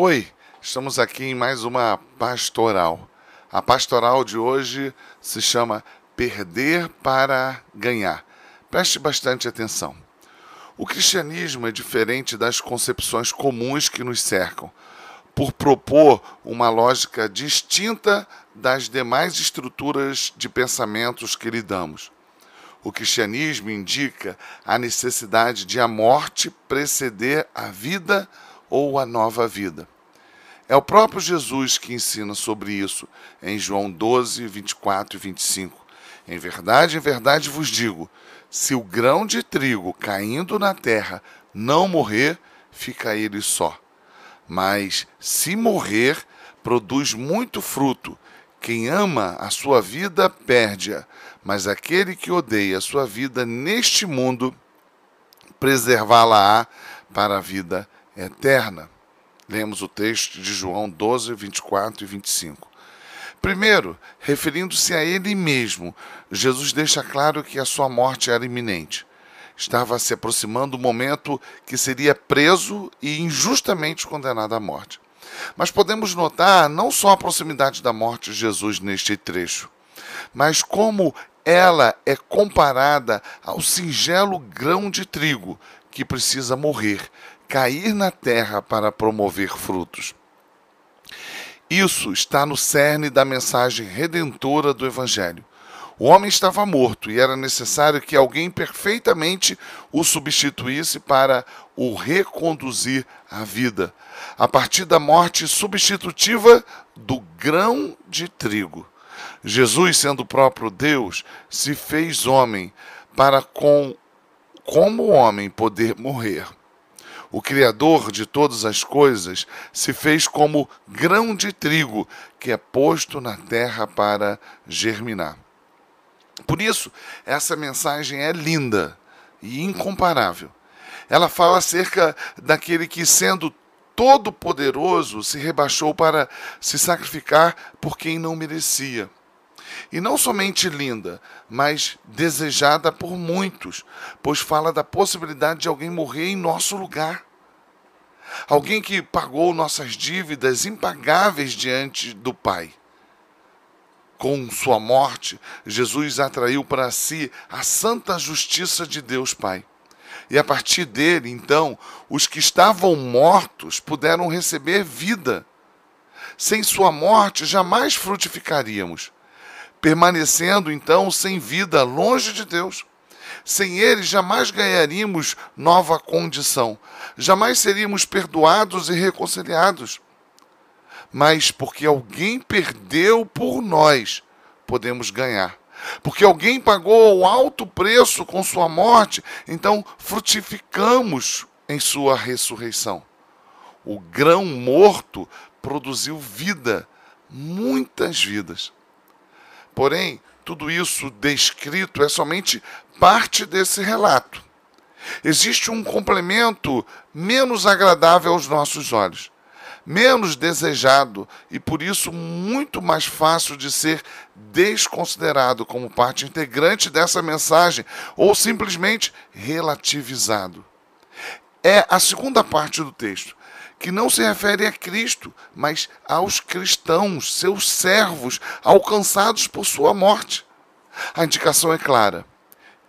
Oi, estamos aqui em mais uma pastoral. A pastoral de hoje se chama Perder para Ganhar. Preste bastante atenção. O cristianismo é diferente das concepções comuns que nos cercam, por propor uma lógica distinta das demais estruturas de pensamentos que lidamos. O cristianismo indica a necessidade de a morte preceder a vida ou a nova vida. É o próprio Jesus que ensina sobre isso em João 12, 24 e 25. Em verdade, em verdade vos digo: se o grão de trigo caindo na terra não morrer, fica ele só. Mas se morrer, produz muito fruto. Quem ama a sua vida perde-a, mas aquele que odeia a sua vida neste mundo preservá-la-á para a vida eterna. Lemos o texto de João 12, 24 e 25. Primeiro, referindo-se a ele mesmo, Jesus deixa claro que a sua morte era iminente. Estava se aproximando o momento que seria preso e injustamente condenado à morte. Mas podemos notar não só a proximidade da morte de Jesus neste trecho, mas como ela é comparada ao singelo grão de trigo que precisa morrer cair na terra para promover frutos. Isso está no cerne da mensagem redentora do Evangelho. O homem estava morto e era necessário que alguém perfeitamente o substituísse para o reconduzir à vida, a partir da morte substitutiva do grão de trigo. Jesus, sendo o próprio Deus, se fez homem para com como homem poder morrer o Criador de todas as coisas, se fez como grão de trigo que é posto na terra para germinar. Por isso, essa mensagem é linda e incomparável. Ela fala acerca daquele que, sendo todo-poderoso, se rebaixou para se sacrificar por quem não merecia e não somente linda, mas desejada por muitos, pois fala da possibilidade de alguém morrer em nosso lugar. Alguém que pagou nossas dívidas impagáveis diante do Pai. Com sua morte, Jesus atraiu para si a santa justiça de Deus Pai. E a partir dele, então, os que estavam mortos puderam receber vida. Sem sua morte, jamais frutificaríamos permanecendo então sem vida, longe de Deus. Sem ele, jamais ganharíamos nova condição, jamais seríamos perdoados e reconciliados. Mas porque alguém perdeu por nós, podemos ganhar. Porque alguém pagou o alto preço com sua morte, então frutificamos em sua ressurreição. O grão morto produziu vida, muitas vidas. Porém, tudo isso descrito é somente parte desse relato. Existe um complemento menos agradável aos nossos olhos, menos desejado e por isso muito mais fácil de ser desconsiderado como parte integrante dessa mensagem ou simplesmente relativizado. É a segunda parte do texto que não se refere a Cristo, mas aos cristãos, seus servos, alcançados por sua morte. A indicação é clara: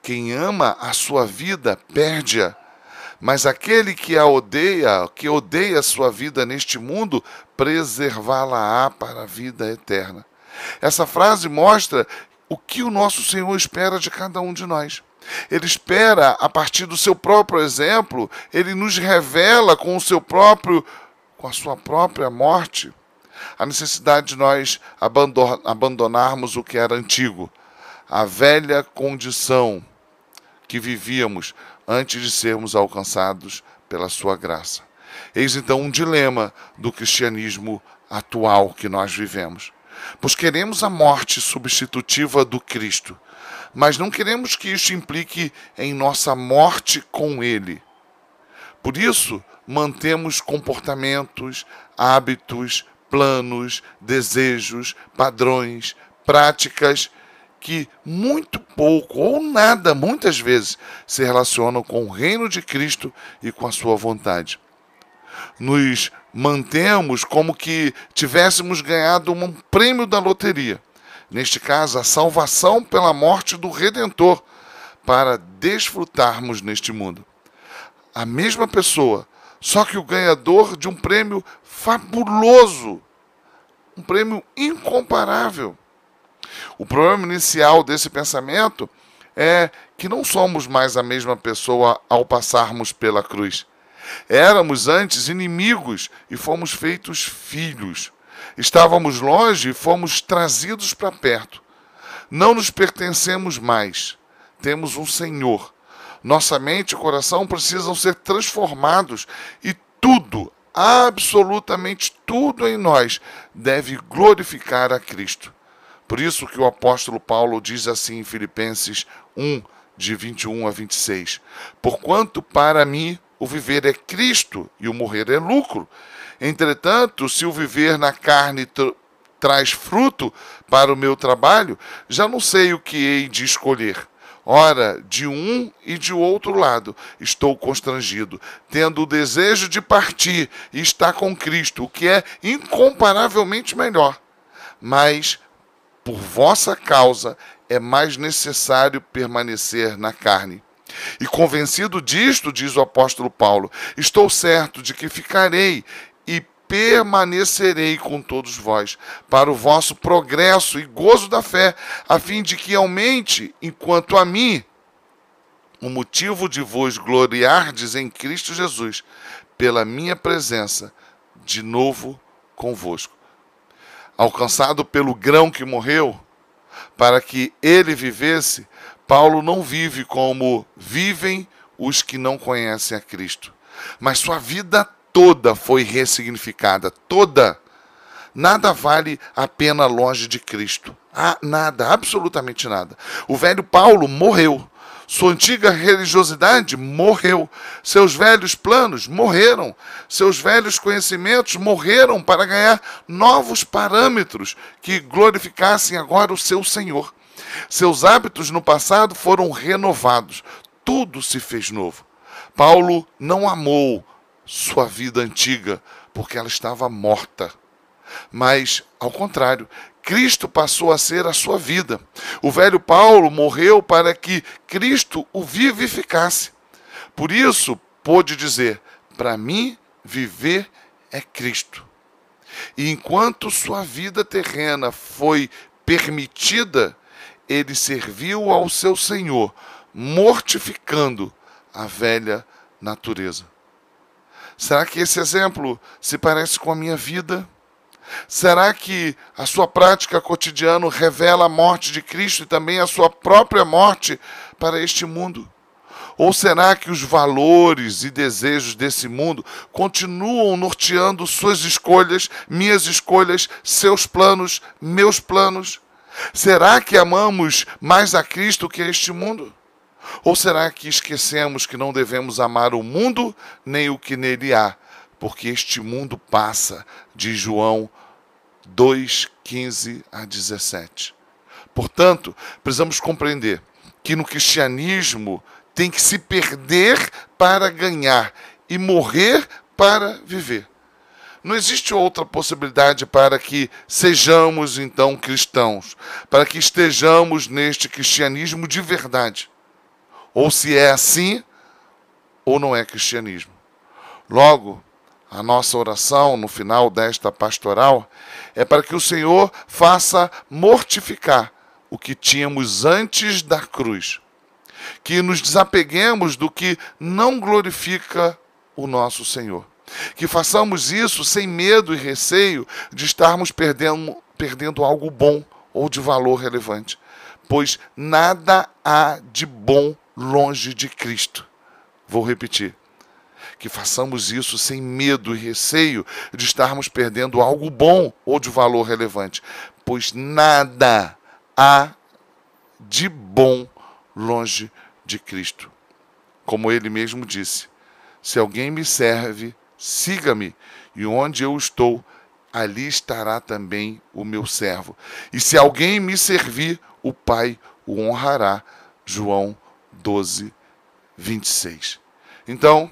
quem ama a sua vida perde-a, mas aquele que a odeia, que odeia a sua vida neste mundo, preservá-la-á para a vida eterna. Essa frase mostra o que o nosso Senhor espera de cada um de nós. Ele espera, a partir do seu próprio exemplo, ele nos revela com o seu próprio, com a sua própria morte, a necessidade de nós abandonarmos o que era antigo, a velha condição que vivíamos antes de sermos alcançados pela sua graça. Eis então um dilema do cristianismo atual que nós vivemos. Pois queremos a morte substitutiva do Cristo, mas não queremos que isso implique em nossa morte com Ele. Por isso, mantemos comportamentos, hábitos, planos, desejos, padrões, práticas que muito pouco ou nada, muitas vezes, se relacionam com o reino de Cristo e com a sua vontade. Nos mantemos como que tivéssemos ganhado um prêmio da loteria. Neste caso, a salvação pela morte do Redentor, para desfrutarmos neste mundo. A mesma pessoa, só que o ganhador de um prêmio fabuloso, um prêmio incomparável. O problema inicial desse pensamento é que não somos mais a mesma pessoa ao passarmos pela cruz. Éramos antes inimigos e fomos feitos filhos. Estávamos longe e fomos trazidos para perto. Não nos pertencemos mais. Temos um Senhor. Nossa mente e coração precisam ser transformados e tudo, absolutamente tudo em nós deve glorificar a Cristo. Por isso que o apóstolo Paulo diz assim em Filipenses 1, de 21 a 26: Porquanto para mim o viver é Cristo e o morrer é lucro. Entretanto, se o viver na carne traz fruto para o meu trabalho, já não sei o que hei de escolher. Ora, de um e de outro lado estou constrangido, tendo o desejo de partir e estar com Cristo, o que é incomparavelmente melhor. Mas, por vossa causa, é mais necessário permanecer na carne. E convencido disto, diz o apóstolo Paulo, estou certo de que ficarei e permanecerei com todos vós, para o vosso progresso e gozo da fé, a fim de que aumente, enquanto a mim, o motivo de vos gloriardes em Cristo Jesus, pela minha presença de novo convosco. Alcançado pelo grão que morreu, para que ele vivesse, Paulo não vive como vivem os que não conhecem a Cristo. Mas sua vida toda foi ressignificada, toda. Nada vale a pena longe de Cristo. Ah, nada, absolutamente nada. O velho Paulo morreu. Sua antiga religiosidade morreu. Seus velhos planos morreram. Seus velhos conhecimentos morreram para ganhar novos parâmetros que glorificassem agora o seu Senhor. Seus hábitos no passado foram renovados. Tudo se fez novo. Paulo não amou sua vida antiga porque ela estava morta. Mas, ao contrário, Cristo passou a ser a sua vida. O velho Paulo morreu para que Cristo o vivificasse. Por isso, pôde dizer: para mim, viver é Cristo. E enquanto sua vida terrena foi permitida, ele serviu ao seu Senhor, mortificando a velha natureza. Será que esse exemplo se parece com a minha vida? Será que a sua prática cotidiana revela a morte de Cristo e também a sua própria morte para este mundo? Ou será que os valores e desejos desse mundo continuam norteando suas escolhas, minhas escolhas, seus planos, meus planos? Será que amamos mais a Cristo que a este mundo? Ou será que esquecemos que não devemos amar o mundo nem o que nele há, porque este mundo passa, diz João 2, 15 a 17. Portanto, precisamos compreender que no cristianismo tem que se perder para ganhar e morrer para viver. Não existe outra possibilidade para que sejamos então cristãos, para que estejamos neste cristianismo de verdade. Ou se é assim, ou não é cristianismo. Logo, a nossa oração no final desta pastoral é para que o Senhor faça mortificar o que tínhamos antes da cruz. Que nos desapeguemos do que não glorifica o nosso Senhor. Que façamos isso sem medo e receio de estarmos perdendo, perdendo algo bom ou de valor relevante. Pois nada há de bom longe de Cristo. Vou repetir que façamos isso sem medo e receio de estarmos perdendo algo bom ou de valor relevante, pois nada há de bom longe de Cristo. Como ele mesmo disse: Se alguém me serve, siga-me, e onde eu estou, ali estará também o meu servo. E se alguém me servir, o Pai o honrará. João 12, 26. Então,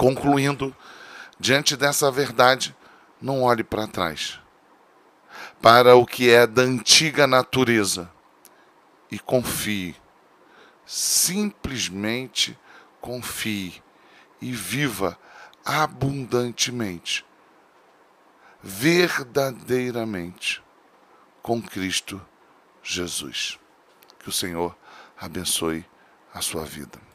Concluindo, Diante dessa verdade, não olhe para trás, para o que é da antiga natureza e confie. Simplesmente confie e viva abundantemente, verdadeiramente com Cristo Jesus. Que o Senhor abençoe a sua vida.